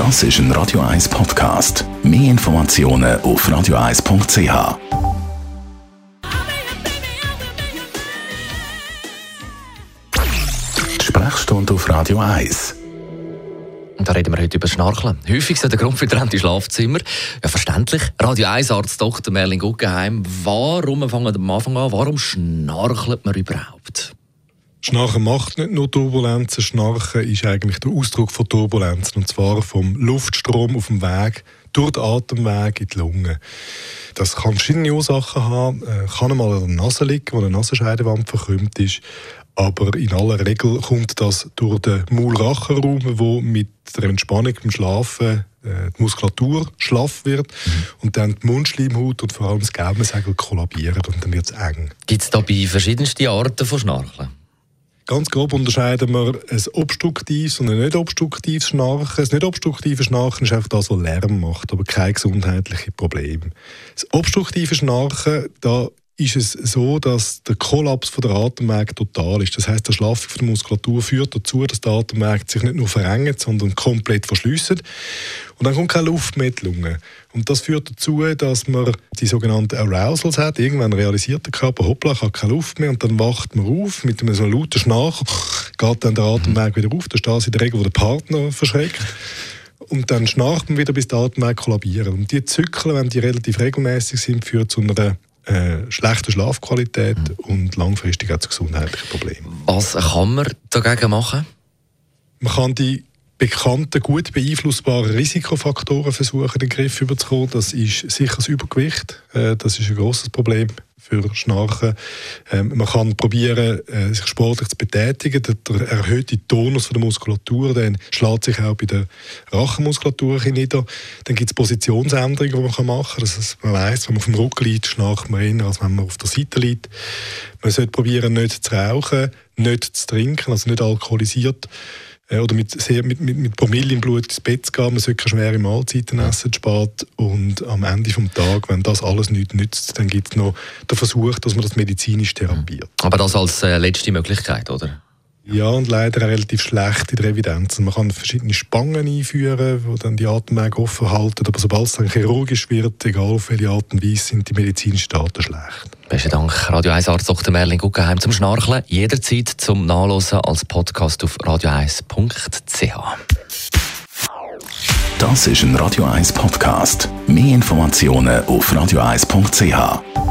Das ist ein Radio 1 Podcast. Mehr Informationen auf radio1.ch. Die Sprechstunde auf Radio 1. Und da reden wir heute über Schnarchen. Sind der Grund für getrennte Schlafzimmer. Ja, verständlich. Radio 1 Arzt Dr. Merlin Guggenheim. Warum, fangen wir am Anfang an, warum schnarchelt man überhaupt? Schnarchen macht nicht nur Turbulenzen. Schnarchen ist eigentlich der Ausdruck von Turbulenzen. Und zwar vom Luftstrom auf dem Weg durch den Atemweg in die Lunge. Das kann verschiedene Ursachen haben. Äh, kann einmal an der Nase liegen, wo eine Nasenscheidewand verkrümmt ist. Aber in aller Regel kommt das durch den Maulrachenraum, wo mit der Entspannung beim Schlafen äh, die Muskulatur schlaff wird mhm. und dann die Mundschleimhaut und vor allem das Gaumensägel kollabieren und dann wird es eng. Gibt es da bei verschiedensten Arten von Schnarchen? Ganz grob unterscheiden wir ein obstruktives und ein nicht obstruktives Schnarchen. Das nicht obstruktive Schnarchen ist einfach das, was Lärm macht, aber kein gesundheitliches Problem. Das obstruktive Schnarchen, da ist es so, dass der Kollaps von der Atemweg total ist. Das heißt, der Schlaffung der Muskulatur führt dazu, dass der Atemweg sich nicht nur verengt, sondern komplett verschließt. Und dann kommt keine Luft mehr in die Lunge. Und das führt dazu, dass man die sogenannten Arousals hat. Irgendwann realisiert der Körper, hoppla, ich habe keine Luft mehr. Und dann wacht man auf mit einem so lauten Schnarch, geht dann der Atemweg wieder auf. Da steht in der Regel, wo der Partner verschreckt. Und dann schnarcht man wieder, bis der Atemweg kollabiert. Und die Zyklen, wenn die relativ regelmäßig sind, führen zu einer äh, schlechte Schlafqualität mhm. und langfristig auch zu gesundheitlichen Problemen. Was kann man dagegen machen? Man kann die bekannten, gut beeinflussbaren Risikofaktoren versuchen, in den Griff zu bekommen. Das ist sicher das Übergewicht. Äh, das ist ein großes Problem für Schnarchen. Ähm, man kann probieren, äh, sich sportlich zu betätigen. Der, erhöhte Tonus der Muskulatur dann schlägt sich auch bei der Rachenmuskulatur nieder. Dann gibt es Positionsänderungen, die man machen kann. Das man weiß, wenn man auf dem Rücken liegt, schnarcht man eher, als wenn man auf der Seite liegt. Man sollte probieren, nicht zu rauchen, nicht zu trinken, also nicht alkoholisiert oder mit, sehr, mit, mit, mit Promille im Blut ins Bett zu gehen. Man sollte keine schwere Mahlzeiten essen, spät. Und am Ende des Tages, wenn das alles nichts nützt, dann gibt es noch den Versuch, dass man das medizinisch therapiert. Aber das als äh, letzte Möglichkeit, oder? Ja, und leider relativ schlecht in der Evidenz. Man kann verschiedene Spangen einführen, die dann die Atemwege offen halten. Aber sobald es dann chirurgisch wird, egal auf welche Art und Weise, sind die medizinischen Daten schlecht. Besten Dank, Radio 1 Arzt Dr. Merlin Guggenheim zum Schnarcheln. Jederzeit zum Nachlesen als Podcast auf radio1.ch. Das ist ein Radio 1 Podcast. Mehr Informationen auf radio1.ch.